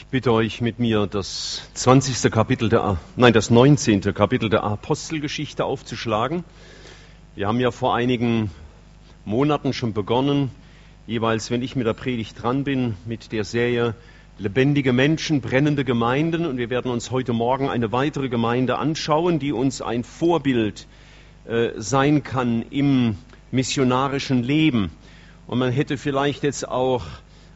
Ich bitte euch mit mir das 20. Kapitel der, nein, das 19. Kapitel der Apostelgeschichte aufzuschlagen. Wir haben ja vor einigen Monaten schon begonnen, jeweils, wenn ich mit der Predigt dran bin, mit der Serie Lebendige Menschen, brennende Gemeinden. Und wir werden uns heute Morgen eine weitere Gemeinde anschauen, die uns ein Vorbild äh, sein kann im missionarischen Leben. Und man hätte vielleicht jetzt auch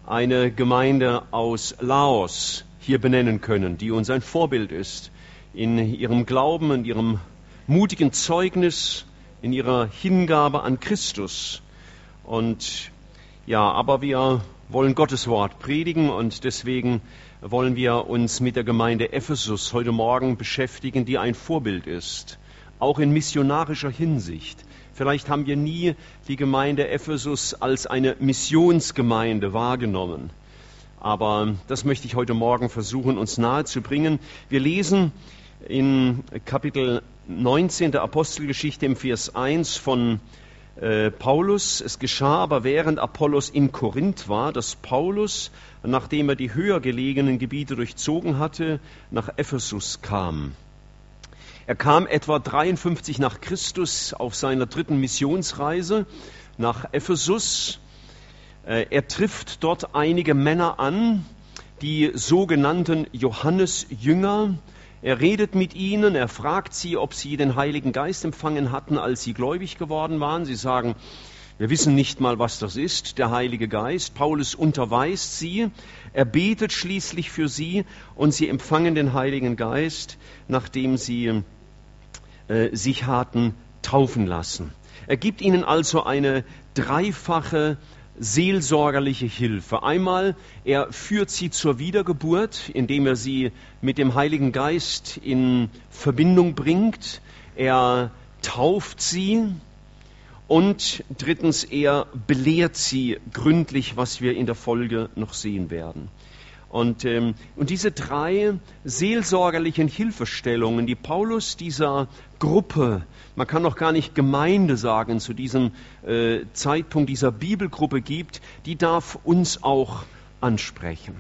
eine Gemeinde aus Laos hier benennen können, die uns ein Vorbild ist in ihrem Glauben, in ihrem mutigen Zeugnis, in ihrer Hingabe an Christus. Und ja, aber wir wollen Gottes Wort predigen und deswegen wollen wir uns mit der Gemeinde Ephesus heute Morgen beschäftigen, die ein Vorbild ist, auch in missionarischer Hinsicht. Vielleicht haben wir nie die Gemeinde Ephesus als eine Missionsgemeinde wahrgenommen. Aber das möchte ich heute Morgen versuchen, uns nahezubringen. Wir lesen in Kapitel 19 der Apostelgeschichte im Vers 1 von äh, Paulus. Es geschah aber während Apollos in Korinth war, dass Paulus, nachdem er die höher gelegenen Gebiete durchzogen hatte, nach Ephesus kam. Er kam etwa 53 nach Christus auf seiner dritten Missionsreise nach Ephesus. Äh, er trifft dort einige Männer an, die sogenannten Johannes-Jünger. Er redet mit ihnen, er fragt sie, ob sie den Heiligen Geist empfangen hatten, als sie gläubig geworden waren. Sie sagen, wir wissen nicht mal, was das ist, der Heilige Geist. Paulus unterweist sie, er betet schließlich für sie und sie empfangen den Heiligen Geist, nachdem sie äh, sich hatten taufen lassen. Er gibt ihnen also eine dreifache seelsorgerliche Hilfe. Einmal, er führt sie zur Wiedergeburt, indem er sie mit dem Heiligen Geist in Verbindung bringt. Er tauft sie. Und drittens, er belehrt sie gründlich, was wir in der Folge noch sehen werden. Und, ähm, und diese drei seelsorgerlichen Hilfestellungen, die Paulus dieser Gruppe, man kann noch gar nicht Gemeinde sagen, zu diesem äh, Zeitpunkt dieser Bibelgruppe gibt, die darf uns auch ansprechen.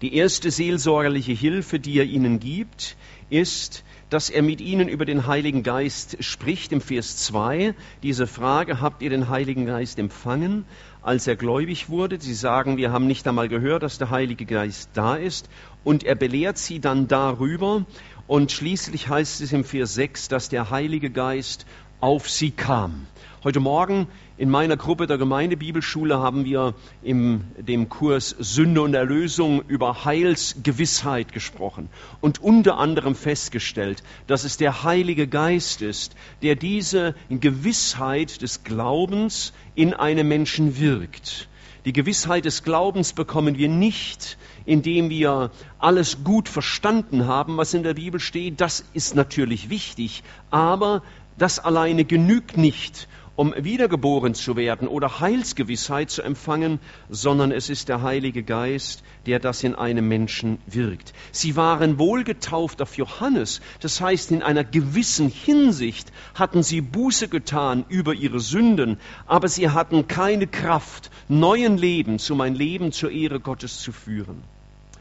Die erste seelsorgerliche Hilfe, die er ihnen gibt, ist, dass er mit ihnen über den Heiligen Geist spricht im Vers 2. Diese Frage, habt ihr den Heiligen Geist empfangen, als er gläubig wurde? Sie sagen, wir haben nicht einmal gehört, dass der Heilige Geist da ist. Und er belehrt sie dann darüber. Und schließlich heißt es im Vers 6, dass der Heilige Geist auf sie kam. Heute Morgen in meiner Gruppe der Gemeindebibelschule haben wir in dem Kurs Sünde und Erlösung über Heilsgewissheit gesprochen und unter anderem festgestellt, dass es der Heilige Geist ist, der diese Gewissheit des Glaubens in einem Menschen wirkt. Die Gewissheit des Glaubens bekommen wir nicht, indem wir alles gut verstanden haben, was in der Bibel steht. Das ist natürlich wichtig, aber das alleine genügt nicht, um wiedergeboren zu werden oder Heilsgewissheit zu empfangen, sondern es ist der Heilige Geist, der das in einem Menschen wirkt. Sie waren wohl getauft auf Johannes, das heißt in einer gewissen Hinsicht hatten sie Buße getan über ihre Sünden, aber sie hatten keine Kraft, neuen Leben zu mein Leben zur Ehre Gottes zu führen.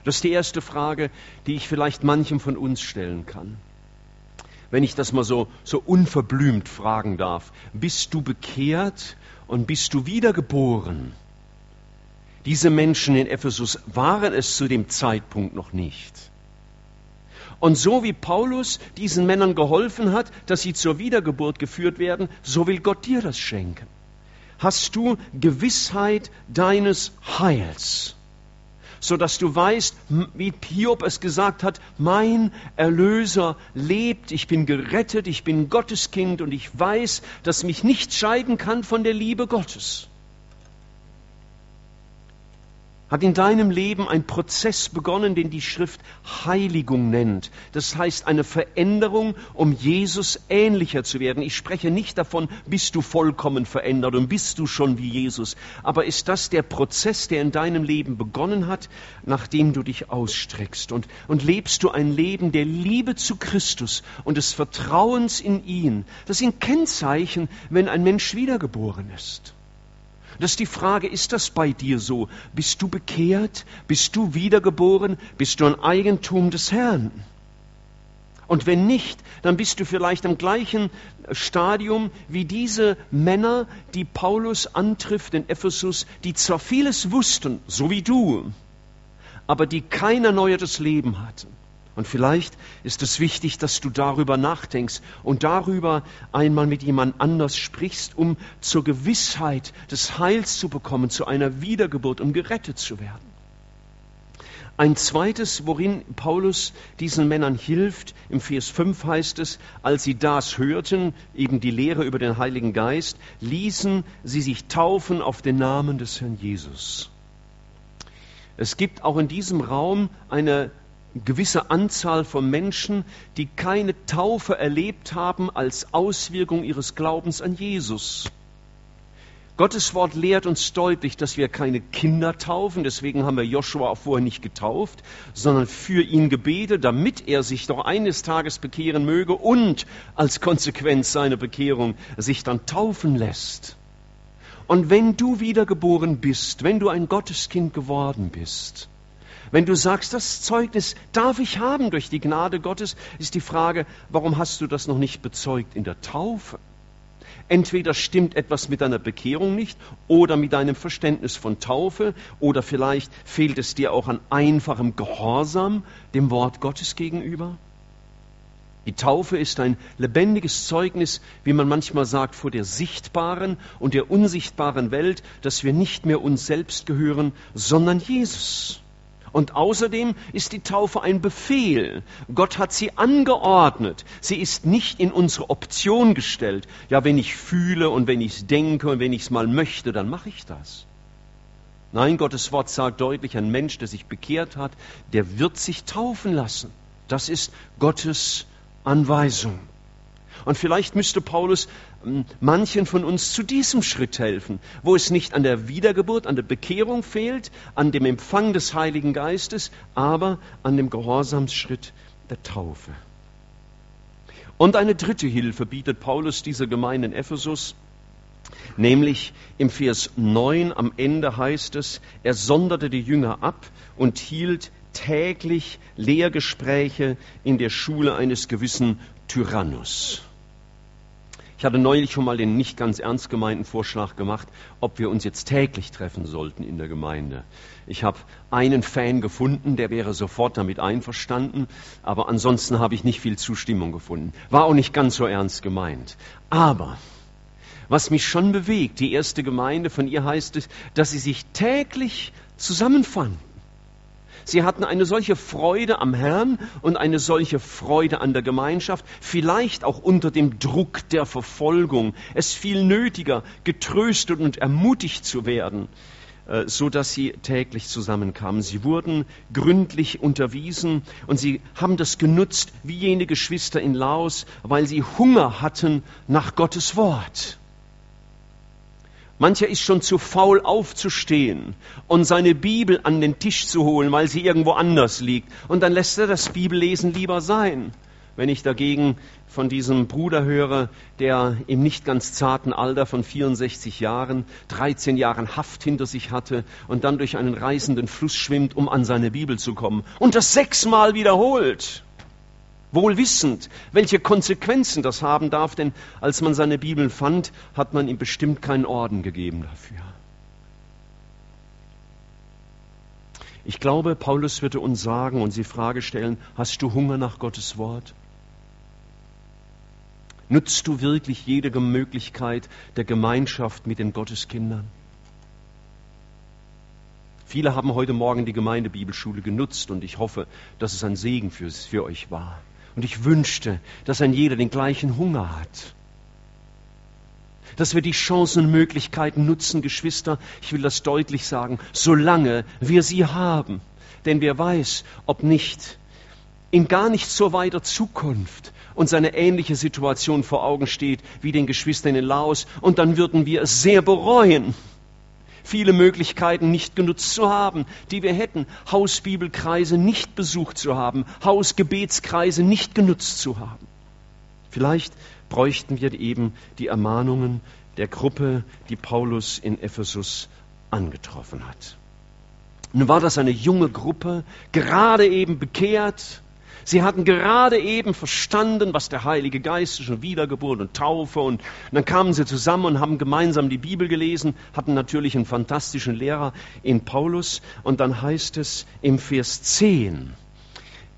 Das ist die erste Frage, die ich vielleicht manchem von uns stellen kann wenn ich das mal so, so unverblümt fragen darf, bist du bekehrt und bist du wiedergeboren? Diese Menschen in Ephesus waren es zu dem Zeitpunkt noch nicht. Und so wie Paulus diesen Männern geholfen hat, dass sie zur Wiedergeburt geführt werden, so will Gott dir das schenken. Hast du Gewissheit deines Heils? So dass du weißt, wie Hiob es gesagt hat, mein Erlöser lebt, ich bin gerettet, ich bin Gottes Kind und ich weiß, dass mich nichts scheiden kann von der Liebe Gottes hat in deinem Leben ein Prozess begonnen, den die Schrift Heiligung nennt. Das heißt eine Veränderung, um Jesus ähnlicher zu werden. Ich spreche nicht davon, bist du vollkommen verändert und bist du schon wie Jesus. Aber ist das der Prozess, der in deinem Leben begonnen hat, nachdem du dich ausstreckst? Und, und lebst du ein Leben der Liebe zu Christus und des Vertrauens in ihn? Das sind Kennzeichen, wenn ein Mensch wiedergeboren ist. Das ist die Frage, ist das bei dir so? Bist du bekehrt? Bist du wiedergeboren? Bist du ein Eigentum des Herrn? Und wenn nicht, dann bist du vielleicht am gleichen Stadium wie diese Männer, die Paulus antrifft in Ephesus, die zwar vieles wussten, so wie du, aber die kein erneuertes Leben hatten. Und vielleicht ist es wichtig, dass du darüber nachdenkst und darüber einmal mit jemand anders sprichst, um zur Gewissheit des Heils zu bekommen, zu einer Wiedergeburt, um gerettet zu werden. Ein zweites, worin Paulus diesen Männern hilft, im Vers 5 heißt es, als sie das hörten, eben die Lehre über den Heiligen Geist, ließen sie sich taufen auf den Namen des Herrn Jesus. Es gibt auch in diesem Raum eine gewisse Anzahl von Menschen, die keine Taufe erlebt haben als Auswirkung ihres Glaubens an Jesus. Gottes Wort lehrt uns deutlich, dass wir keine Kinder taufen, deswegen haben wir Joshua auch vorher nicht getauft, sondern für ihn gebetet, damit er sich doch eines Tages bekehren möge und als Konsequenz seiner Bekehrung sich dann taufen lässt. Und wenn du wiedergeboren bist, wenn du ein Gotteskind geworden bist, wenn du sagst, das Zeugnis darf ich haben durch die Gnade Gottes, ist die Frage, warum hast du das noch nicht bezeugt in der Taufe? Entweder stimmt etwas mit deiner Bekehrung nicht oder mit deinem Verständnis von Taufe oder vielleicht fehlt es dir auch an einfachem Gehorsam dem Wort Gottes gegenüber. Die Taufe ist ein lebendiges Zeugnis, wie man manchmal sagt, vor der sichtbaren und der unsichtbaren Welt, dass wir nicht mehr uns selbst gehören, sondern Jesus. Und außerdem ist die Taufe ein Befehl. Gott hat sie angeordnet. Sie ist nicht in unsere Option gestellt. Ja, wenn ich fühle und wenn ich es denke und wenn ich es mal möchte, dann mache ich das. Nein, Gottes Wort sagt deutlich, ein Mensch, der sich bekehrt hat, der wird sich taufen lassen. Das ist Gottes Anweisung. Und vielleicht müsste Paulus ähm, manchen von uns zu diesem Schritt helfen, wo es nicht an der Wiedergeburt, an der Bekehrung fehlt, an dem Empfang des Heiligen Geistes, aber an dem Gehorsamsschritt der Taufe. Und eine dritte Hilfe bietet Paulus dieser Gemeinde in Ephesus, nämlich im Vers 9 am Ende heißt es, er sonderte die Jünger ab und hielt täglich Lehrgespräche in der Schule eines gewissen Tyrannus. Ich hatte neulich schon mal den nicht ganz ernst gemeinten Vorschlag gemacht, ob wir uns jetzt täglich treffen sollten in der Gemeinde. Ich habe einen Fan gefunden, der wäre sofort damit einverstanden, aber ansonsten habe ich nicht viel Zustimmung gefunden. War auch nicht ganz so ernst gemeint. Aber was mich schon bewegt, die erste Gemeinde, von ihr heißt es, dass sie sich täglich zusammenfanden. Sie hatten eine solche Freude am Herrn und eine solche Freude an der Gemeinschaft, vielleicht auch unter dem Druck der Verfolgung, es viel nötiger, getröstet und ermutigt zu werden, äh, so dass sie täglich zusammenkamen. Sie wurden gründlich unterwiesen und sie haben das genutzt wie jene Geschwister in Laos, weil sie Hunger hatten nach Gottes Wort. Mancher ist schon zu faul aufzustehen und seine Bibel an den Tisch zu holen, weil sie irgendwo anders liegt. Und dann lässt er das Bibellesen lieber sein. Wenn ich dagegen von diesem Bruder höre, der im nicht ganz zarten Alter von 64 Jahren 13 Jahren Haft hinter sich hatte und dann durch einen reißenden Fluss schwimmt, um an seine Bibel zu kommen und das sechsmal wiederholt wohl wissend, welche Konsequenzen das haben darf, denn als man seine Bibel fand, hat man ihm bestimmt keinen Orden gegeben dafür. Ich glaube, Paulus würde uns sagen und sie Frage stellen, hast du Hunger nach Gottes Wort? Nutzt du wirklich jede Möglichkeit der Gemeinschaft mit den Gotteskindern? Viele haben heute Morgen die Gemeindebibelschule genutzt und ich hoffe, dass es ein Segen für, für euch war. Und ich wünschte, dass ein jeder den gleichen Hunger hat. Dass wir die Chancen und Möglichkeiten nutzen, Geschwister, ich will das deutlich sagen, solange wir sie haben. Denn wer weiß, ob nicht in gar nicht so weiter Zukunft uns eine ähnliche Situation vor Augen steht wie den Geschwistern in Laos und dann würden wir es sehr bereuen viele Möglichkeiten nicht genutzt zu haben, die wir hätten, Hausbibelkreise nicht besucht zu haben, Hausgebetskreise nicht genutzt zu haben. Vielleicht bräuchten wir eben die Ermahnungen, der Gruppe, die Paulus in Ephesus angetroffen hat. Nun war das eine junge Gruppe, gerade eben bekehrt, Sie hatten gerade eben verstanden, was der Heilige Geist ist und Wiedergeburt und Taufe. Und dann kamen sie zusammen und haben gemeinsam die Bibel gelesen, hatten natürlich einen fantastischen Lehrer in Paulus. Und dann heißt es im Vers 10,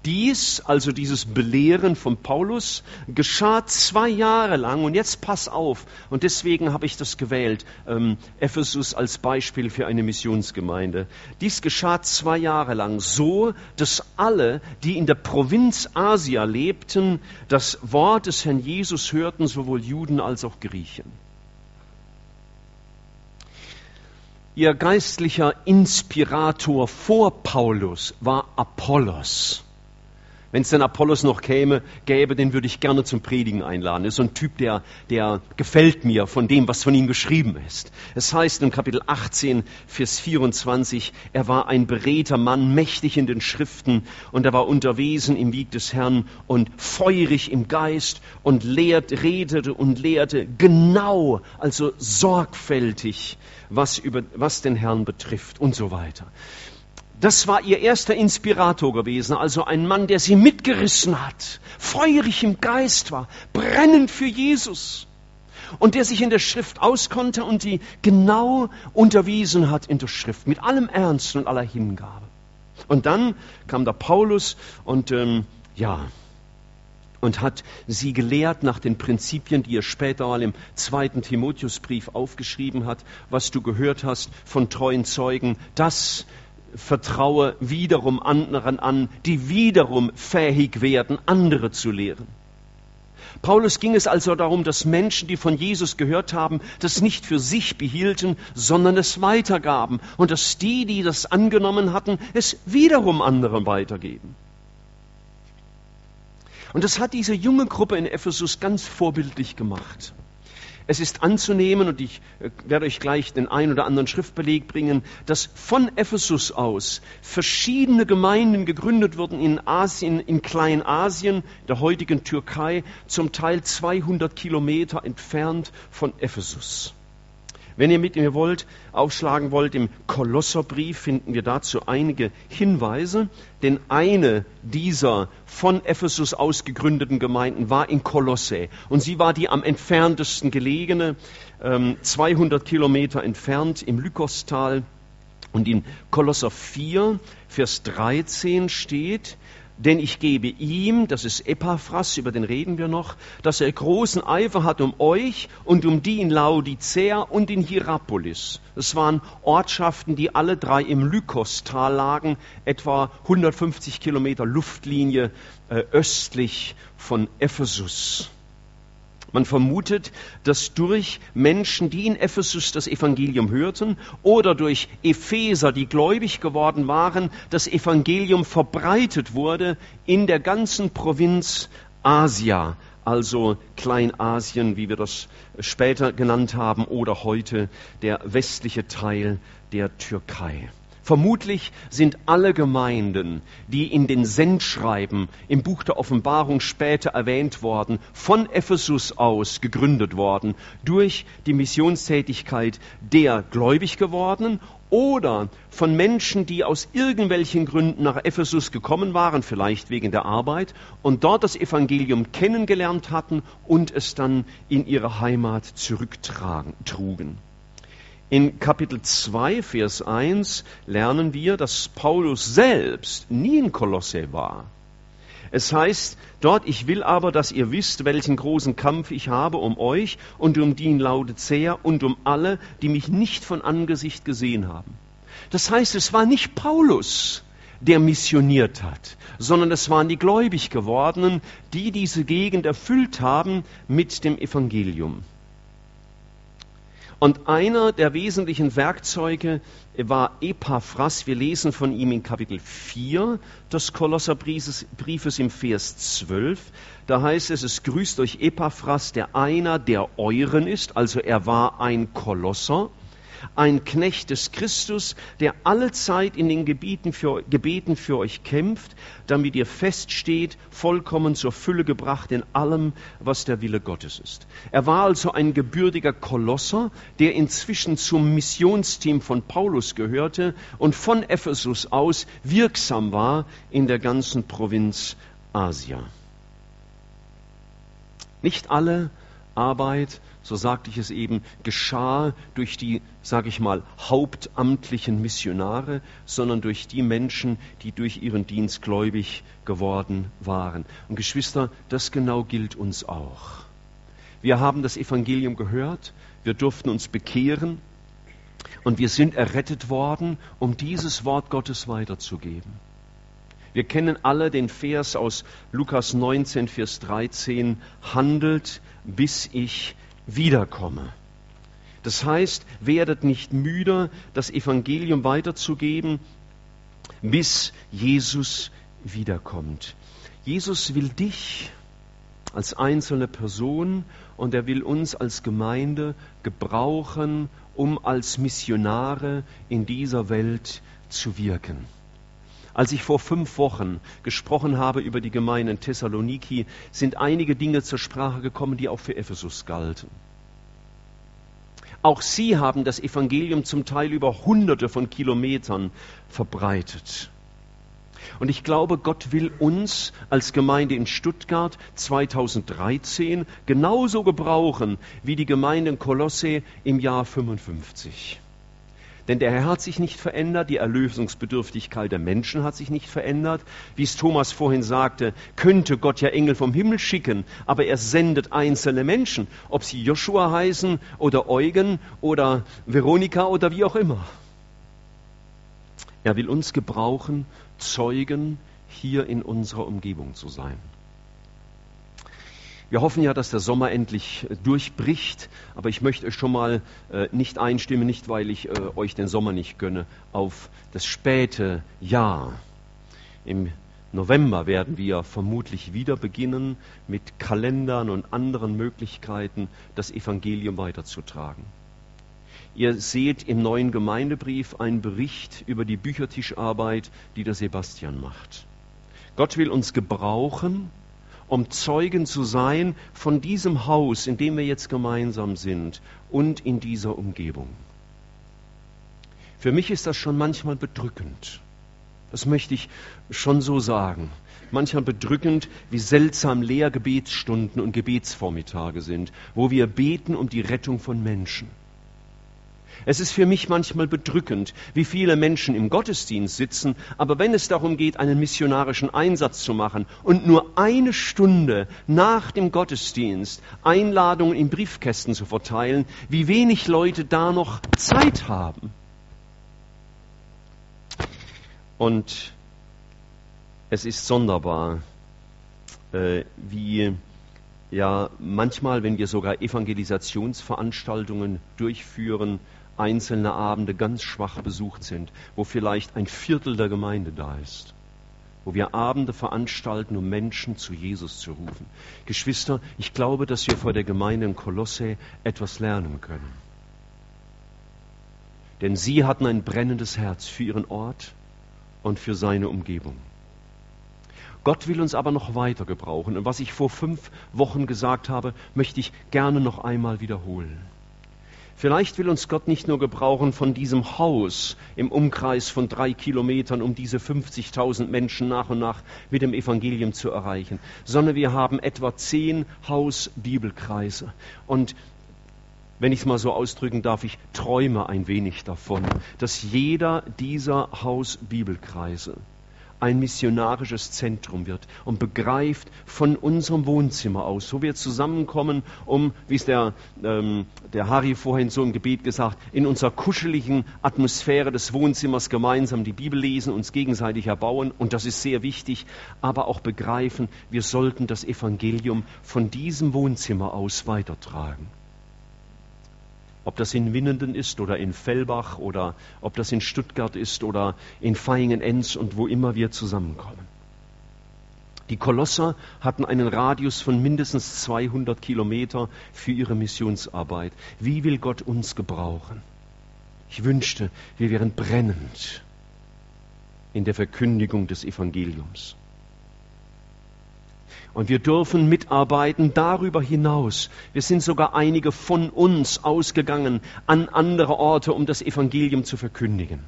dies, also dieses Belehren von Paulus, geschah zwei Jahre lang. Und jetzt pass auf. Und deswegen habe ich das gewählt, ähm, Ephesus als Beispiel für eine Missionsgemeinde. Dies geschah zwei Jahre lang so, dass alle, die in der Provinz Asia lebten, das Wort des Herrn Jesus hörten, sowohl Juden als auch Griechen. Ihr geistlicher Inspirator vor Paulus war Apollos. Wenn es den Apollos noch käme, gäbe, den würde ich gerne zum Predigen einladen. Er ist so ein Typ, der, der gefällt mir von dem, was von ihm geschrieben ist. Es heißt in Kapitel 18, Vers 24, er war ein beredter Mann, mächtig in den Schriften und er war unterwiesen im Weg des Herrn und feurig im Geist und lehrt, redete und lehrte genau, also sorgfältig, was, über, was den Herrn betrifft und so weiter. Das war ihr erster Inspirator gewesen, also ein Mann, der sie mitgerissen hat, feurig im Geist war, brennend für Jesus und der sich in der Schrift auskonnte und die genau unterwiesen hat in der Schrift, mit allem Ernst und aller Hingabe. Und dann kam der Paulus und ähm, ja, und hat sie gelehrt nach den Prinzipien, die er später mal im zweiten Timotheusbrief aufgeschrieben hat, was du gehört hast von treuen Zeugen, das vertraue wiederum anderen an, die wiederum fähig werden, andere zu lehren. Paulus ging es also darum, dass Menschen, die von Jesus gehört haben, das nicht für sich behielten, sondern es weitergaben und dass die, die das angenommen hatten, es wiederum anderen weitergeben. Und das hat diese junge Gruppe in Ephesus ganz vorbildlich gemacht. Es ist anzunehmen, und ich äh, werde euch gleich den ein oder anderen Schriftbeleg bringen, dass von Ephesus aus verschiedene Gemeinden gegründet wurden in Asien, in Kleinasien, der heutigen Türkei, zum Teil 200 Kilometer entfernt von Ephesus. Wenn ihr mit mir wollt, aufschlagen wollt, im Kolosserbrief finden wir dazu einige Hinweise, denn eine dieser von Ephesus aus gegründeten Gemeinden war in Kolosse und sie war die am entferntesten gelegene, 200 ähm, Kilometer entfernt im Lykostal. Und in Kolosser 4, Vers 13 steht, denn ich gebe ihm, das ist Epaphras, über den reden wir noch, dass er großen Eifer hat um euch und um die in Laodicea und in Hierapolis. Das waren Ortschaften, die alle drei im Lykostal lagen, etwa 150 Kilometer Luftlinie äh, östlich von Ephesus. Man vermutet, dass durch Menschen, die in Ephesus das Evangelium hörten, oder durch Epheser, die gläubig geworden waren, das Evangelium verbreitet wurde in der ganzen Provinz Asia, also Kleinasien, wie wir das später genannt haben, oder heute der westliche Teil der Türkei. Vermutlich sind alle Gemeinden, die in den Sendschreiben im Buch der Offenbarung später erwähnt worden, von Ephesus aus gegründet worden durch die Missionstätigkeit der gläubig gewordenen oder von Menschen, die aus irgendwelchen Gründen nach Ephesus gekommen waren, vielleicht wegen der Arbeit, und dort das Evangelium kennengelernt hatten und es dann in ihre Heimat zurücktrugen. In Kapitel 2, Vers 1 lernen wir, dass Paulus selbst nie in Kolosse war. Es heißt dort, ich will aber, dass ihr wisst, welchen großen Kampf ich habe um euch und um die in Laodicea und um alle, die mich nicht von Angesicht gesehen haben. Das heißt, es war nicht Paulus, der missioniert hat, sondern es waren die gläubig gewordenen, die diese Gegend erfüllt haben mit dem Evangelium. Und einer der wesentlichen Werkzeuge war Epaphras. Wir lesen von ihm in Kapitel 4 des Kolosserbriefes im Vers 12. Da heißt es, es grüßt euch Epaphras, der einer der euren ist, also er war ein Kolosser, ein Knecht des Christus, der alle Zeit in den Gebieten für, Gebeten für euch kämpft, damit ihr feststeht, vollkommen zur Fülle gebracht in allem, was der Wille Gottes ist. Er war also ein gebürtiger Kolosser, der inzwischen zum Missionsteam von Paulus gehörte und von Ephesus aus wirksam war in der ganzen Provinz Asia. Nicht alle Arbeit, so sagte ich es eben, geschah durch die, sage ich mal, hauptamtlichen Missionare, sondern durch die Menschen, die durch ihren Dienst gläubig geworden waren. Und Geschwister, das genau gilt uns auch. Wir haben das Evangelium gehört, wir durften uns bekehren und wir sind errettet worden, um dieses Wort Gottes weiterzugeben. Wir kennen alle den Vers aus Lukas 19, Vers 13, handelt, bis ich wiederkomme. Das heißt, werdet nicht müde, das Evangelium weiterzugeben, bis Jesus wiederkommt. Jesus will dich als einzelne Person und er will uns als Gemeinde gebrauchen, um als Missionare in dieser Welt zu wirken. Als ich vor fünf Wochen gesprochen habe über die Gemeinde in Thessaloniki, sind einige Dinge zur Sprache gekommen, die auch für Ephesus galten. Auch sie haben das Evangelium zum Teil über hunderte von Kilometern verbreitet. Und ich glaube, Gott will uns als Gemeinde in Stuttgart 2013 genauso gebrauchen wie die Gemeinde in Kolosse im Jahr 55. Denn der Herr hat sich nicht verändert, die Erlösungsbedürftigkeit der Menschen hat sich nicht verändert. Wie es Thomas vorhin sagte, könnte Gott ja Engel vom Himmel schicken, aber er sendet einzelne Menschen, ob sie Joshua heißen oder Eugen oder Veronika oder wie auch immer. Er will uns gebrauchen, Zeugen hier in unserer Umgebung zu sein. Wir hoffen ja, dass der Sommer endlich äh, durchbricht, aber ich möchte euch schon mal äh, nicht einstimmen, nicht weil ich äh, euch den Sommer nicht gönne, auf das späte Jahr. Im November werden wir vermutlich wieder beginnen, mit Kalendern und anderen Möglichkeiten das Evangelium weiterzutragen. Ihr seht im neuen Gemeindebrief einen Bericht über die Büchertischarbeit, die der Sebastian macht. Gott will uns gebrauchen, um Zeugen zu sein von diesem Haus, in dem wir jetzt gemeinsam sind und in dieser Umgebung. Für mich ist das schon manchmal bedrückend. Das möchte ich schon so sagen. Manchmal bedrückend, wie seltsam leer Gebetsstunden und Gebetsvormittage sind, wo wir beten um die Rettung von Menschen. Es ist für mich manchmal bedrückend, wie viele Menschen im Gottesdienst sitzen, aber wenn es darum geht, einen missionarischen Einsatz zu machen und nur eine Stunde nach dem Gottesdienst Einladungen in Briefkästen zu verteilen, wie wenig Leute da noch Zeit haben. Und es ist sonderbar, äh, wie ja manchmal, wenn wir sogar Evangelisationsveranstaltungen durchführen, einzelne Abende ganz schwach besucht sind, wo vielleicht ein Viertel der Gemeinde da ist, wo wir Abende veranstalten, um Menschen zu Jesus zu rufen. Geschwister, ich glaube, dass wir vor der Gemeinde in Kolosse etwas lernen können. Denn sie hatten ein brennendes Herz für ihren Ort und für seine Umgebung. Gott will uns aber noch weiter gebrauchen. Und was ich vor fünf Wochen gesagt habe, möchte ich gerne noch einmal wiederholen. Vielleicht will uns Gott nicht nur gebrauchen von diesem Haus im Umkreis von drei Kilometern, um diese 50.000 Menschen nach und nach mit dem Evangelium zu erreichen, sondern wir haben etwa zehn Hausbibelkreise. Und wenn ich es mal so ausdrücken darf, ich träume ein wenig davon, dass jeder dieser Hausbibelkreise ein missionarisches Zentrum wird und begreift von unserem Wohnzimmer aus, wo wir zusammenkommen, um, wie es der, ähm, der Harry vorhin so im Gebet gesagt, in unserer kuscheligen Atmosphäre des Wohnzimmers gemeinsam die Bibel lesen, uns gegenseitig erbauen und das ist sehr wichtig, aber auch begreifen, wir sollten das Evangelium von diesem Wohnzimmer aus weitertragen. Ob das in Winnenden ist oder in Fellbach oder ob das in Stuttgart ist oder in Feingen-Enz und wo immer wir zusammenkommen. Die Kolosser hatten einen Radius von mindestens 200 Kilometer für ihre Missionsarbeit. Wie will Gott uns gebrauchen? Ich wünschte, wir wären brennend in der Verkündigung des Evangeliums. Und wir dürfen mitarbeiten darüber hinaus. Wir sind sogar einige von uns ausgegangen an andere Orte, um das Evangelium zu verkündigen.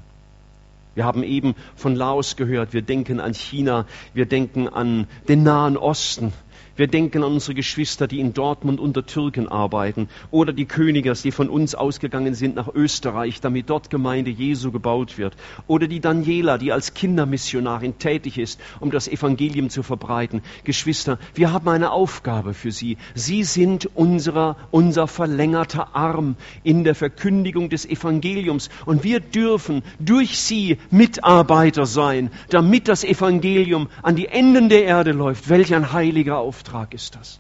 Wir haben eben von Laos gehört, wir denken an China, wir denken an den Nahen Osten, wir denken an unsere Geschwister, die in Dortmund unter Türken arbeiten oder die Königers, die von uns ausgegangen sind nach Österreich, damit dort Gemeinde Jesu gebaut wird. Oder die Daniela, die als Kindermissionarin tätig ist, um das Evangelium zu verbreiten. Geschwister, wir haben eine Aufgabe für Sie. Sie sind unserer, unser verlängerter Arm in der Verkündigung des Evangeliums und wir dürfen durch Sie Mitarbeiter sein, damit das Evangelium an die Enden der Erde läuft. Welch ein heiliger Auftrag. Auftrag ist das.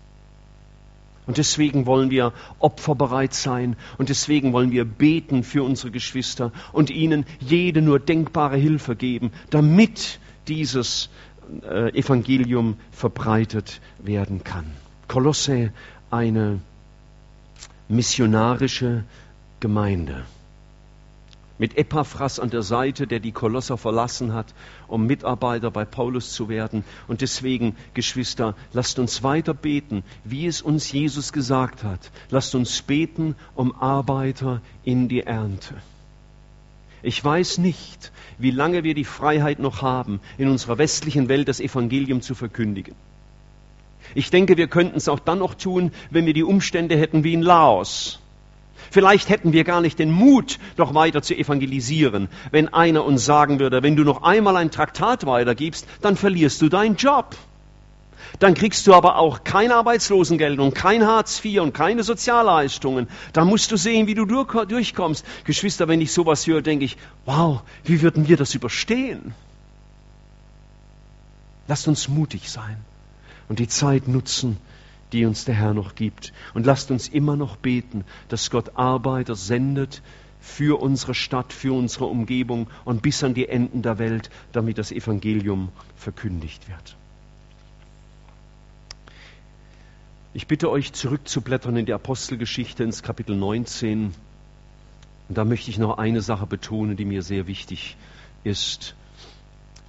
Und deswegen wollen wir opferbereit sein und deswegen wollen wir beten für unsere Geschwister und ihnen jede nur denkbare Hilfe geben, damit dieses äh, Evangelium verbreitet werden kann. Kolosse, eine missionarische Gemeinde mit Epaphras an der Seite, der die Kolosser verlassen hat, um Mitarbeiter bei Paulus zu werden. Und deswegen, Geschwister, lasst uns weiter beten, wie es uns Jesus gesagt hat. Lasst uns beten um Arbeiter in die Ernte. Ich weiß nicht, wie lange wir die Freiheit noch haben, in unserer westlichen Welt das Evangelium zu verkündigen. Ich denke, wir könnten es auch dann noch tun, wenn wir die Umstände hätten wie in Laos Vielleicht hätten wir gar nicht den Mut, noch weiter zu evangelisieren, wenn einer uns sagen würde, wenn du noch einmal ein Traktat weitergibst, dann verlierst du deinen Job. Dann kriegst du aber auch kein Arbeitslosengeld und kein Hartz IV und keine Sozialleistungen. Da musst du sehen, wie du durchkommst. Geschwister, wenn ich sowas höre, denke ich, wow, wie würden wir das überstehen? Lasst uns mutig sein und die Zeit nutzen, die uns der Herr noch gibt. Und lasst uns immer noch beten, dass Gott Arbeiter sendet für unsere Stadt, für unsere Umgebung und bis an die Enden der Welt, damit das Evangelium verkündigt wird. Ich bitte euch zurückzublättern in die Apostelgeschichte ins Kapitel 19. Und da möchte ich noch eine Sache betonen, die mir sehr wichtig ist,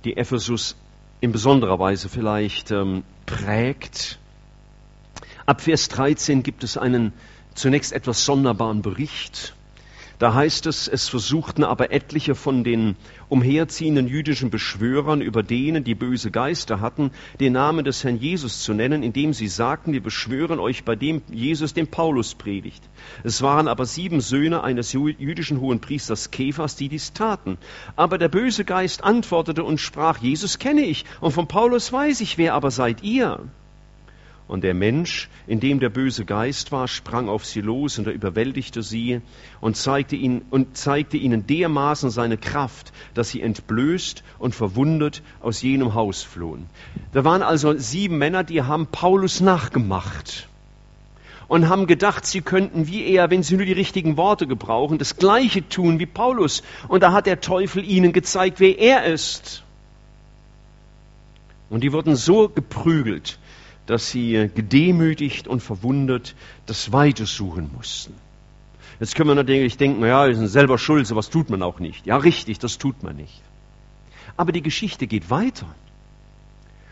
die Ephesus in besonderer Weise vielleicht ähm, prägt Ab Vers 13 gibt es einen zunächst etwas sonderbaren Bericht. Da heißt es, es versuchten aber etliche von den umherziehenden jüdischen Beschwörern, über denen die böse Geister hatten, den Namen des Herrn Jesus zu nennen, indem sie sagten, wir beschwören euch bei dem Jesus, den Paulus predigt. Es waren aber sieben Söhne eines jüdischen Hohenpriesters Kephas, die dies taten. Aber der böse Geist antwortete und sprach, Jesus kenne ich und von Paulus weiß ich, wer aber seid ihr? Und der Mensch, in dem der böse Geist war, sprang auf sie los und er überwältigte sie und zeigte, ihnen, und zeigte ihnen dermaßen seine Kraft, dass sie entblößt und verwundet aus jenem Haus flohen. Da waren also sieben Männer, die haben Paulus nachgemacht und haben gedacht, sie könnten wie er, wenn sie nur die richtigen Worte gebrauchen, das Gleiche tun wie Paulus. Und da hat der Teufel ihnen gezeigt, wer er ist. Und die wurden so geprügelt, dass sie gedemütigt und verwundert das Weite suchen mussten. Jetzt können wir natürlich denken, ja, wir sind selber schuld, sowas tut man auch nicht. Ja, richtig, das tut man nicht. Aber die Geschichte geht weiter.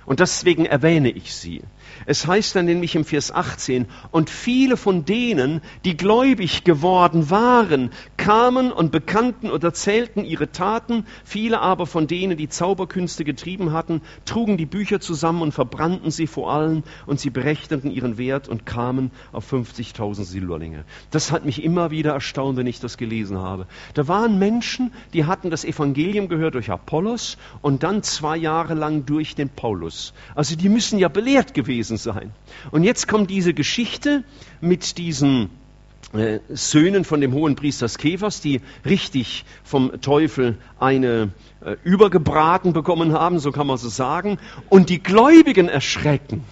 Und deswegen erwähne ich sie. Es heißt dann nämlich im Vers 18, und viele von denen, die gläubig geworden waren, kamen und bekannten und erzählten ihre Taten, viele aber von denen, die Zauberkünste getrieben hatten, trugen die Bücher zusammen und verbrannten sie vor allen, und sie berechneten ihren Wert und kamen auf 50.000 Silberlinge. Das hat mich immer wieder erstaunt, wenn ich das gelesen habe. Da waren Menschen, die hatten das Evangelium gehört durch Apollos und dann zwei Jahre lang durch den Paulus. Also die müssen ja belehrt gewesen gewesen sein. Und jetzt kommt diese Geschichte mit diesen äh, Söhnen von dem hohen Priester Skephas, die richtig vom Teufel eine äh, übergebraten bekommen haben, so kann man so sagen, und die Gläubigen erschrecken.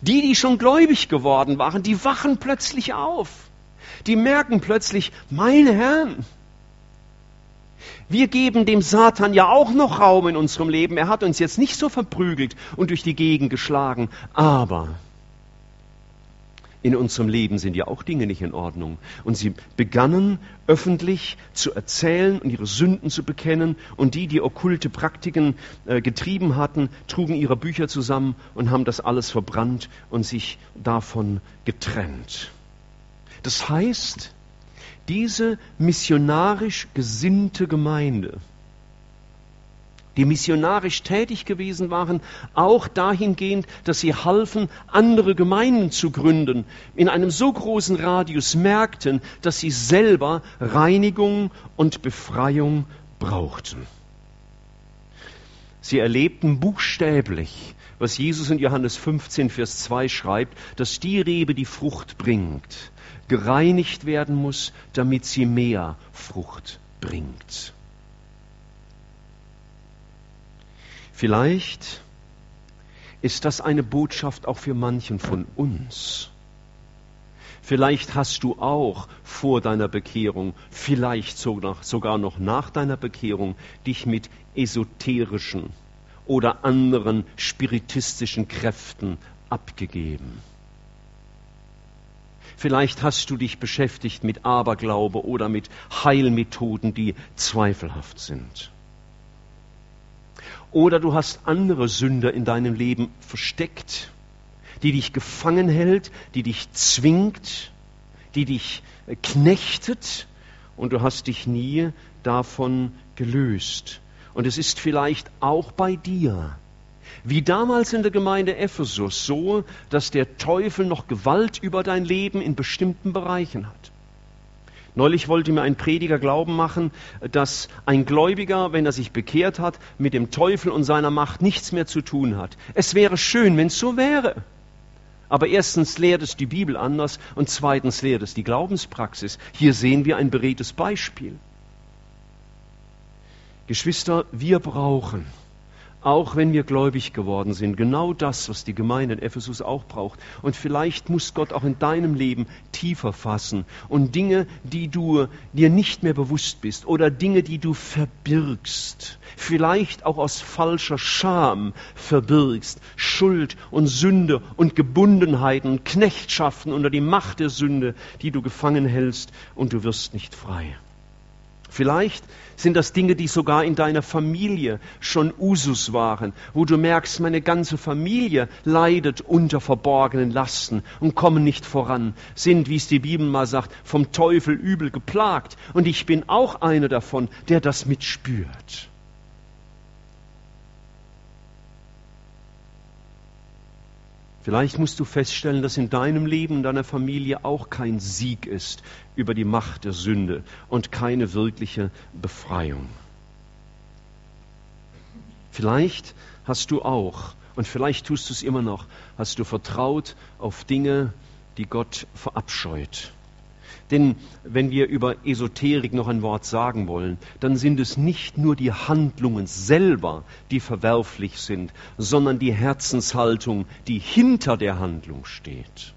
Die, die schon gläubig geworden waren, die wachen plötzlich auf. Die merken plötzlich, meine Herren, wir geben dem Satan ja auch noch Raum in unserem Leben. Er hat uns jetzt nicht so verprügelt und durch die Gegend geschlagen, aber In unserem Leben sind ja auch Dinge nicht in Ordnung. Und sie begannen öffentlich zu erzählen und ihre Sünden zu bekennen. Und die, die okkulte Praktiken äh, getrieben hatten, trugen ihre Bücher zusammen und haben das alles verbrannt und sich davon getrennt. Das heißt, diese missionarisch gesinnte Gemeinde, die missionarisch tätig gewesen waren, auch dahingehend, dass sie halfen, andere Gemeinden zu gründen, in einem so großen Radius merkten, dass sie selber Reinigung und Befreiung brauchten. Sie erlebten buchstäblich, was Jesus in Johannes 15, Vers 2 schreibt, dass die Rebe, die Frucht bringt, gereinigt werden muss, damit sie mehr Frucht bringt. Vielleicht ist das eine Botschaft auch für manchen von uns. Vielleicht hast du auch vor deiner Bekehrung, vielleicht sogar noch nach deiner Bekehrung, dich mit esoterischen oder anderen spiritistischen Kräften abgegeben. Vielleicht hast du dich beschäftigt mit Aberglaube oder mit Heilmethoden, die zweifelhaft sind. Oder du hast andere Sünder in deinem Leben versteckt, die dich gefangen hält, die dich zwingt, die dich äh, knechtet und du hast dich nie davon gelöst. Und es ist vielleicht auch bei dir, wie damals in der Gemeinde Ephesus, so, dass der Teufel noch Gewalt über dein Leben in bestimmten Bereichen hat. Neulich wollte mir ein Prediger glauben machen, dass ein Gläubiger, wenn er sich bekehrt hat, mit dem Teufel und seiner Macht nichts mehr zu tun hat. Es wäre schön, wenn es so wäre. Aber erstens lehrt es die Bibel anders und zweitens lehrt es die Glaubenspraxis. Hier sehen wir ein beredtes Beispiel. Geschwister, wir brauchen auch wenn wir gläubig geworden sind, genau das, was die Gemeinde in Ephesus auch braucht. Und vielleicht muss Gott auch in deinem Leben tiefer fassen und Dinge, die du dir nicht mehr bewusst bist oder Dinge, die du verbirgst, vielleicht auch aus falscher Scham verbirgst, Schuld und Sünde und Gebundenheiten und Knechtschaften unter die Macht der Sünde, die du gefangen hältst und du wirst nicht frei. Vielleicht sind das Dinge, die sogar in deiner Familie schon Usus waren, wo du merkst, meine ganze Familie leidet unter verborgenen Lasten und kommen nicht voran, sind, wie es die Bibel mal sagt, vom Teufel übel geplagt. Und ich bin auch einer davon, der das mitspürt. Vielleicht musst du feststellen, dass in deinem Leben, in deiner Familie auch kein Sieg ist über die Macht der Sünde und keine wirkliche Befreiung. Vielleicht hast du auch, und vielleicht tust du es immer noch, hast du vertraut auf Dinge, die Gott verabscheut. Denn wenn wir über Esoterik noch ein Wort sagen wollen, dann sind es nicht nur die Handlungen selber, die verwerflich sind, sondern die Herzenshaltung, die hinter der Handlung steht.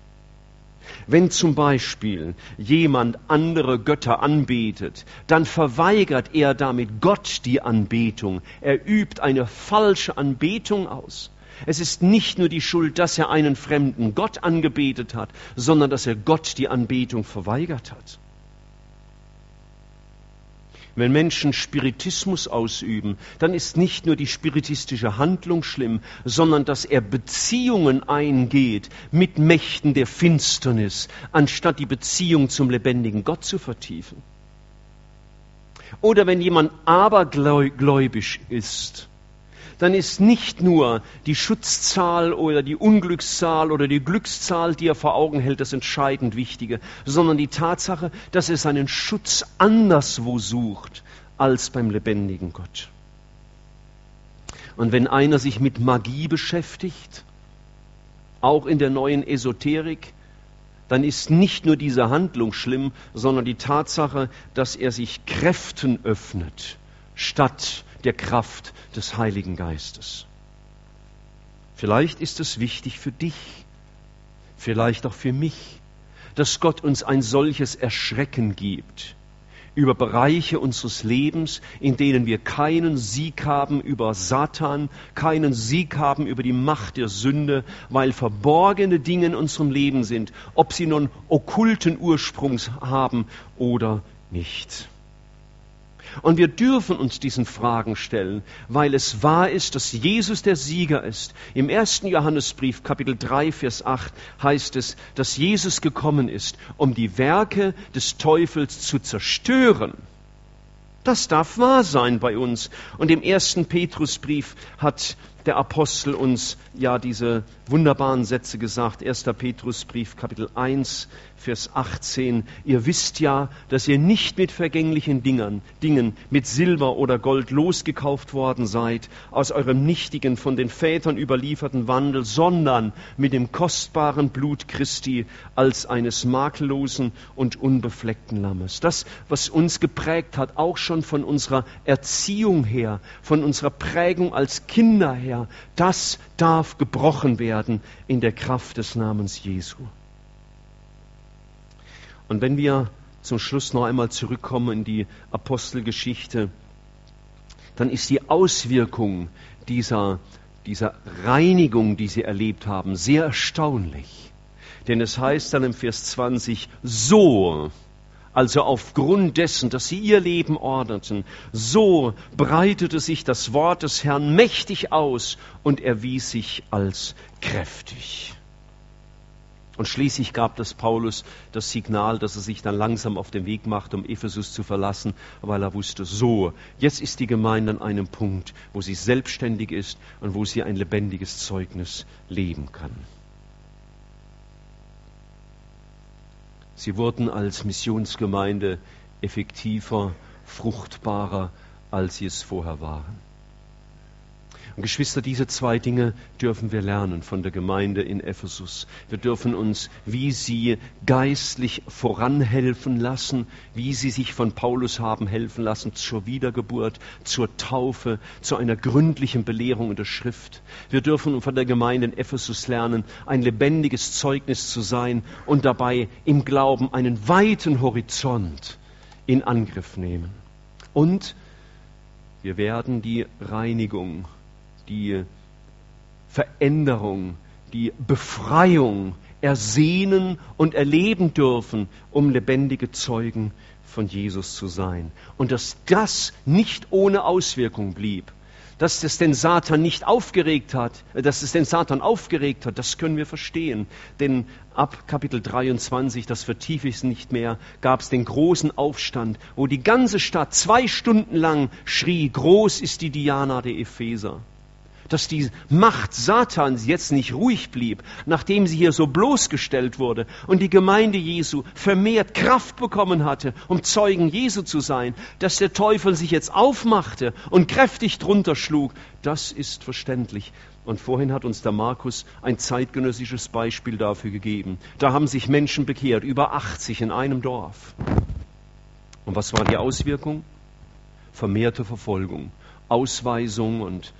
Wenn zum Beispiel jemand andere Götter anbetet, dann verweigert er damit Gott die Anbetung. Er übt eine falsche Anbetung aus. Es ist nicht nur die Schuld, dass er einen fremden Gott angebetet hat, sondern dass er Gott die Anbetung verweigert hat. Wenn Menschen Spiritismus ausüben, dann ist nicht nur die spiritistische Handlung schlimm, sondern dass er Beziehungen eingeht mit Mächten der Finsternis, anstatt die Beziehung zum lebendigen Gott zu vertiefen. Oder wenn jemand abergläubisch ist, dann ist nicht nur die Schutzzahl oder die Unglückszahl oder die Glückszahl, die er vor Augen hält, das entscheidend Wichtige, sondern die Tatsache, dass er seinen Schutz anderswo sucht als beim lebendigen Gott. Und wenn einer sich mit Magie beschäftigt, auch in der neuen Esoterik, dann ist nicht nur diese Handlung schlimm, sondern die Tatsache, dass er sich Kräften öffnet, statt der Kraft des Heiligen Geistes. Vielleicht ist es wichtig für dich, vielleicht auch für mich, dass Gott uns ein solches Erschrecken gibt über Bereiche unseres Lebens, in denen wir keinen Sieg haben über Satan, keinen Sieg haben über die Macht der Sünde, weil verborgene Dinge in unserem Leben sind, ob sie nun okkulten Ursprungs haben oder nicht. Und wir dürfen uns diesen Fragen stellen, weil es wahr ist, dass Jesus der Sieger ist. Im ersten Johannesbrief, Kapitel 3, Vers 8, heißt es, dass Jesus gekommen ist, um die Werke des Teufels zu zerstören. Das darf wahr sein bei uns. Und im ersten Petrusbrief hat der Apostel uns ja diese wunderbaren Sätze gesagt. 1. Petrusbrief, Kapitel 1, Vers 18. Ihr wisst ja, dass ihr nicht mit vergänglichen Dingen, Dingen, mit Silber oder Gold losgekauft worden seid, aus eurem nichtigen, von den Vätern überlieferten Wandel, sondern mit dem kostbaren Blut Christi als eines makellosen und unbefleckten Lammes. Das, was uns geprägt hat, auch schon von unserer Erziehung her, von unserer Prägung als Kinder her, Herr, das darf gebrochen werden in der Kraft des Namens Jesu. Und wenn wir zum Schluss noch einmal zurückkommen in die Apostelgeschichte, dann ist die Auswirkung dieser, dieser Reinigung, die sie erlebt haben, sehr erstaunlich. Denn es heißt dann im Vers 20, so also aufgrund dessen, dass sie ihr Leben ordneten, so breitete sich das Wort des Herrn mächtig aus und erwies sich als kräftig. Und schließlich gab das Paulus das Signal, dass er sich dann langsam auf den Weg macht, um Ephesus zu verlassen, weil er wusste, so, jetzt ist die Gemeinde an einem Punkt, wo sie selbstständig ist und wo sie ein lebendiges Zeugnis leben kann. Sie wurden als Missionsgemeinde effektiver, fruchtbarer, als sie es vorher waren. Und Geschwister, diese zwei Dinge dürfen wir lernen von der Gemeinde in Ephesus. Wir dürfen uns, wie sie geistlich voranhelfen lassen, wie sie sich von Paulus haben helfen lassen zur Wiedergeburt, zur Taufe, zu einer gründlichen Belehrung in der Schrift. Wir dürfen von der Gemeinde in Ephesus lernen, ein lebendiges Zeugnis zu sein und dabei im Glauben einen weiten Horizont in Angriff nehmen. Und wir werden die Reinigung die Veränderung, die Befreiung ersehnen und erleben dürfen, um lebendige Zeugen von Jesus zu sein. Und dass das nicht ohne Auswirkung blieb, dass es den Satan nicht aufgeregt hat, äh, dass es den Satan aufgeregt hat, das können wir verstehen. Denn ab Kapitel 23, das vertiefe ich nicht mehr, gab es den großen Aufstand, wo die ganze Stadt zwei Stunden lang schrie, groß ist die Diana der Epheser dass die Macht Satans jetzt nicht ruhig blieb, nachdem sie hier so bloßgestellt wurde und die Gemeinde Jesu vermehrt Kraft bekommen hatte, um Zeugen Jesu zu sein, dass der Teufel sich jetzt aufmachte und kräftig drunter schlug, das ist verständlich. Und vorhin hat uns der Markus ein zeitgenössisches Beispiel dafür gegeben. Da haben sich Menschen bekehrt, über 80 in einem Dorf. Und was war die Auswirkung? Vermehrte Verfolgung, Ausweisung und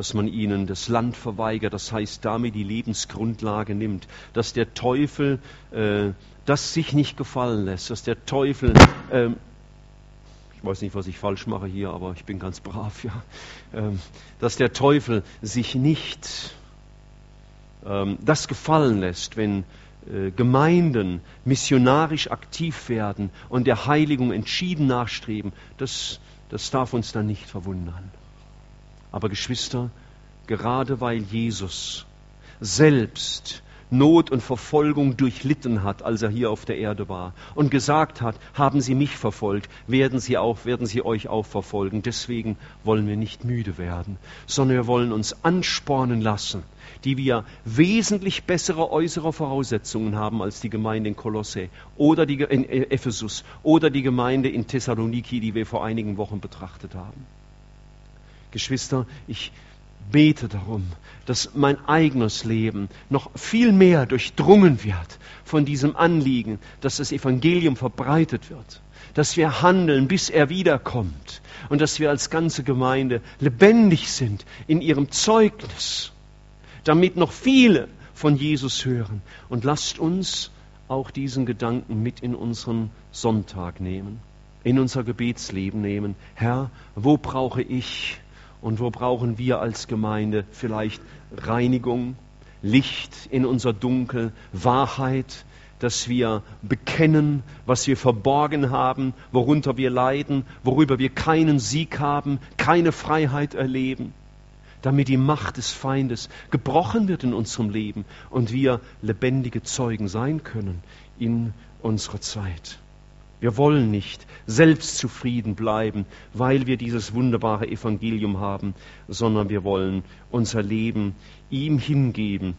dass man ihnen das Land verweigert, das heißt damit die Lebensgrundlage nimmt, dass der Teufel äh, das sich nicht gefallen lässt, dass der Teufel, äh, ich weiß nicht, was ich falsch mache hier, aber ich bin ganz brav, ja, äh, dass der Teufel sich nicht ähm, das gefallen lässt, wenn äh, Gemeinden missionarisch aktiv werden und der Heiligung entschieden nachstreben, das, das darf uns dann nicht verwundern. Aber Geschwister, gerade weil Jesus selbst Not und Verfolgung durchlitten hat, als er hier auf der Erde war und gesagt hat, haben Sie mich verfolgt, werden Sie auch, werden Sie euch auch verfolgen. Deswegen wollen wir nicht müde werden, sondern wir wollen uns anspornen lassen, die wir wesentlich bessere äußere Voraussetzungen haben als die Gemeinde in Kolosse oder die, in Ephesus oder die Gemeinde in Thessaloniki, die wir vor einigen Wochen betrachtet haben. Geschwister, ich bete darum, dass mein eigenes Leben noch viel mehr durchdrungen wird von diesem Anliegen, dass das Evangelium verbreitet wird, dass wir handeln, bis er wiederkommt und dass wir als ganze Gemeinde lebendig sind in ihrem Zeugnis, damit noch viele von Jesus hören. Und lasst uns auch diesen Gedanken mit in unseren Sonntag nehmen. in unser Gebetsleben nehmen. Herr, wo brauche ich und wo brauchen wir als Gemeinde vielleicht Reinigung, Licht in unser Dunkel, Wahrheit, dass wir bekennen, was wir verborgen haben, worunter wir leiden, worüber wir keinen Sieg haben, keine Freiheit erleben, damit die Macht des Feindes gebrochen wird in unserem Leben und wir lebendige Zeugen sein können in unserer Zeit. Wir wollen nicht selbstzufrieden bleiben, weil wir dieses wunderbare Evangelium haben, sondern wir wollen unser Leben ihm hingeben,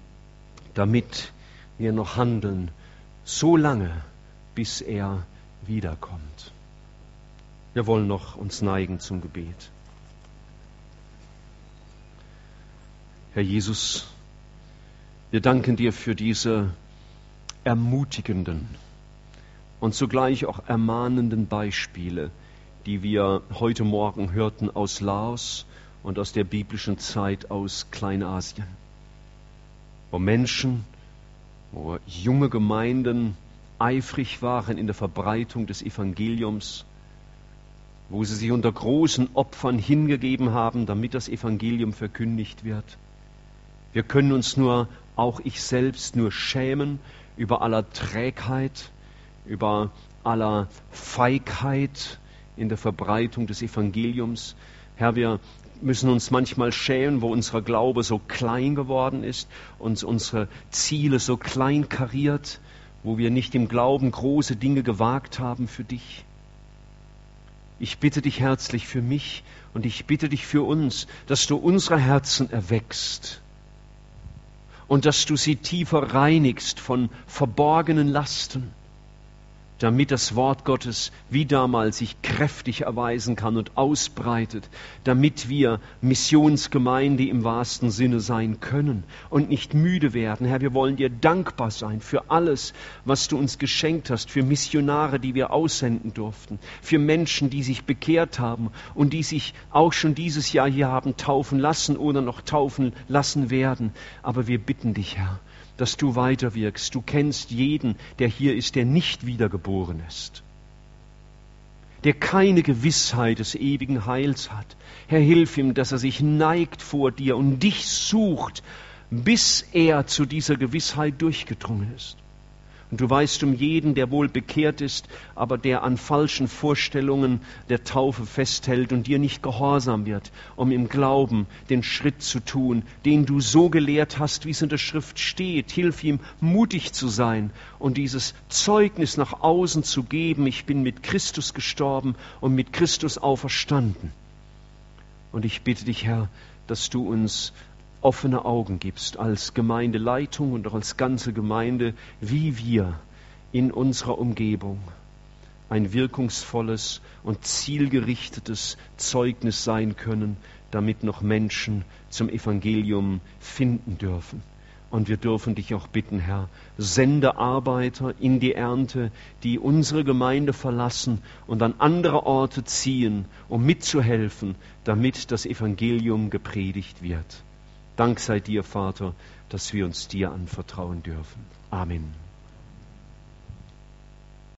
damit wir noch handeln, so lange, bis er wiederkommt. Wir wollen noch uns neigen zum Gebet. Herr Jesus, wir danken dir für diese ermutigenden, und zugleich auch ermahnenden Beispiele, die wir heute Morgen hörten aus Laos und aus der biblischen Zeit aus Kleinasien, wo Menschen, wo junge Gemeinden eifrig waren in der Verbreitung des Evangeliums, wo sie sich unter großen Opfern hingegeben haben, damit das Evangelium verkündigt wird. Wir können uns nur, auch ich selbst, nur schämen über aller Trägheit, über aller Feigheit in der Verbreitung des Evangeliums. Herr, wir müssen uns manchmal schämen, wo unser Glaube so klein geworden ist, uns unsere Ziele so klein kariert, wo wir nicht im Glauben große Dinge gewagt haben für dich. Ich bitte dich herzlich für mich und ich bitte dich für uns, dass du unsere Herzen erwächst und dass du sie tiefer reinigst von verborgenen Lasten damit das Wort Gottes wie damals sich kräftig erweisen kann und ausbreitet, damit wir Missionsgemeinde im wahrsten Sinne sein können und nicht müde werden. Herr, wir wollen dir dankbar sein für alles, was du uns geschenkt hast, für Missionare, die wir aussenden durften, für Menschen, die sich bekehrt haben und die sich auch schon dieses Jahr hier haben taufen lassen oder noch taufen lassen werden. Aber wir bitten dich, Herr, dass du weiterwirkst. Du kennst jeden, der hier ist, der nicht wiedergeboren ist, der keine Gewissheit des ewigen Heils hat. Herr, hilf ihm, dass er sich neigt vor dir und dich sucht, bis er zu dieser Gewissheit durchgedrungen ist. Und du weißt um jeden, der wohl bekehrt ist, aber der an falschen Vorstellungen der Taufe festhält und dir nicht gehorsam wird, um im Glauben den Schritt zu tun, den du so gelehrt hast, wie es in der Schrift steht. Hilf ihm, mutig zu sein und dieses Zeugnis nach außen zu geben. Ich bin mit Christus gestorben und mit Christus auferstanden. Und ich bitte dich, Herr, dass du uns offene Augen gibst als Gemeindeleitung und auch als ganze Gemeinde, wie wir in unserer Umgebung ein wirkungsvolles und zielgerichtetes Zeugnis sein können, damit noch Menschen zum Evangelium finden dürfen. Und wir dürfen dich auch bitten, Herr, sende Arbeiter in die Ernte, die unsere Gemeinde verlassen und an andere Orte ziehen, um mitzuhelfen, damit das Evangelium gepredigt wird. Dank sei dir, Vater, dass wir uns dir anvertrauen dürfen. Amen.